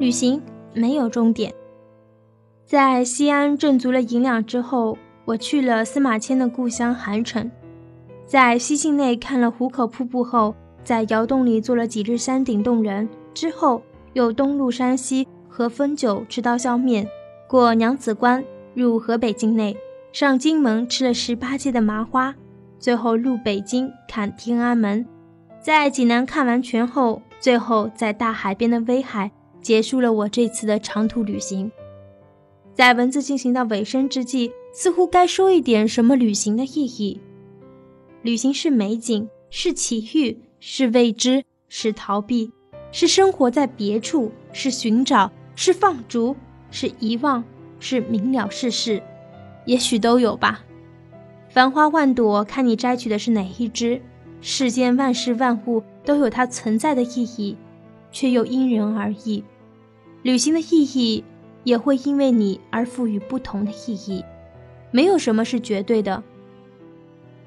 旅行没有终点。在西安挣足了银两之后，我去了司马迁的故乡韩城，在西境内看了壶口瀑布后，在窑洞里坐了几日山顶洞人之后，又东入山西喝汾酒吃刀削面，过娘子关入河北境内，上荆门吃了十八街的麻花，最后入北京看天安门，在济南看完全后，最后在大海边的威海结束了我这次的长途旅行。在文字进行到尾声之际，似乎该说一点什么旅行的意义。旅行是美景，是奇遇，是未知，是逃避，是生活在别处，是寻找，是放逐，是遗忘，是明了世事，也许都有吧。繁花万朵，看你摘取的是哪一支。世间万事万物都有它存在的意义，却又因人而异。旅行的意义。也会因为你而赋予不同的意义，没有什么是绝对的。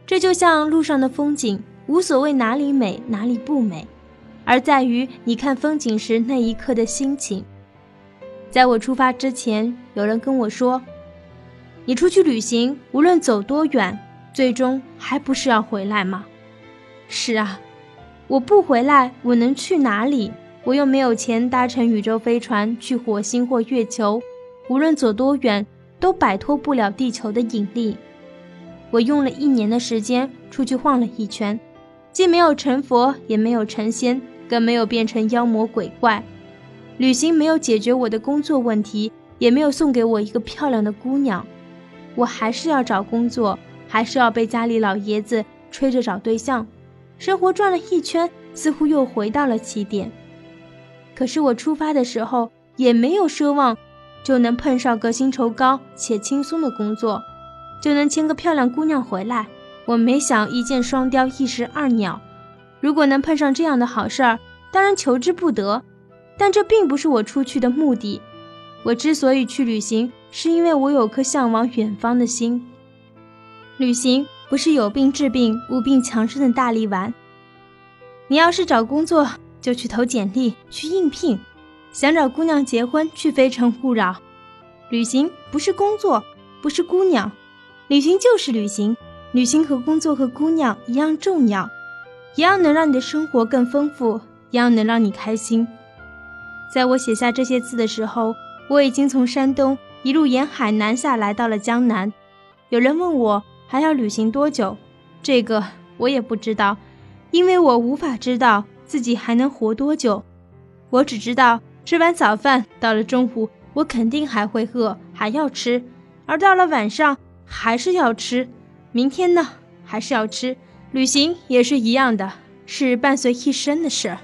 这就像路上的风景，无所谓哪里美哪里不美，而在于你看风景时那一刻的心情。在我出发之前，有人跟我说：“你出去旅行，无论走多远，最终还不是要回来吗？”是啊，我不回来，我能去哪里？我又没有钱搭乘宇宙飞船去火星或月球，无论走多远，都摆脱不了地球的引力。我用了一年的时间出去晃了一圈，既没有成佛，也没有成仙，更没有变成妖魔鬼怪。旅行没有解决我的工作问题，也没有送给我一个漂亮的姑娘。我还是要找工作，还是要被家里老爷子催着找对象。生活转了一圈，似乎又回到了起点。可是我出发的时候也没有奢望，就能碰上个薪酬高且轻松的工作，就能牵个漂亮姑娘回来。我没想一箭双雕，一石二鸟。如果能碰上这样的好事儿，当然求之不得。但这并不是我出去的目的。我之所以去旅行，是因为我有颗向往远方的心。旅行不是有病治病、无病强身的大力丸。你要是找工作，就去投简历，去应聘；想找姑娘结婚，去非诚勿扰。旅行不是工作，不是姑娘，旅行就是旅行。旅行和工作和姑娘一样重要，一样能让你的生活更丰富，一样能让你开心。在我写下这些字的时候，我已经从山东一路沿海南下来到了江南。有人问我还要旅行多久，这个我也不知道，因为我无法知道。自己还能活多久？我只知道吃完早饭，到了中午，我肯定还会饿，还要吃；而到了晚上，还是要吃。明天呢，还是要吃。旅行也是一样的，是伴随一生的事。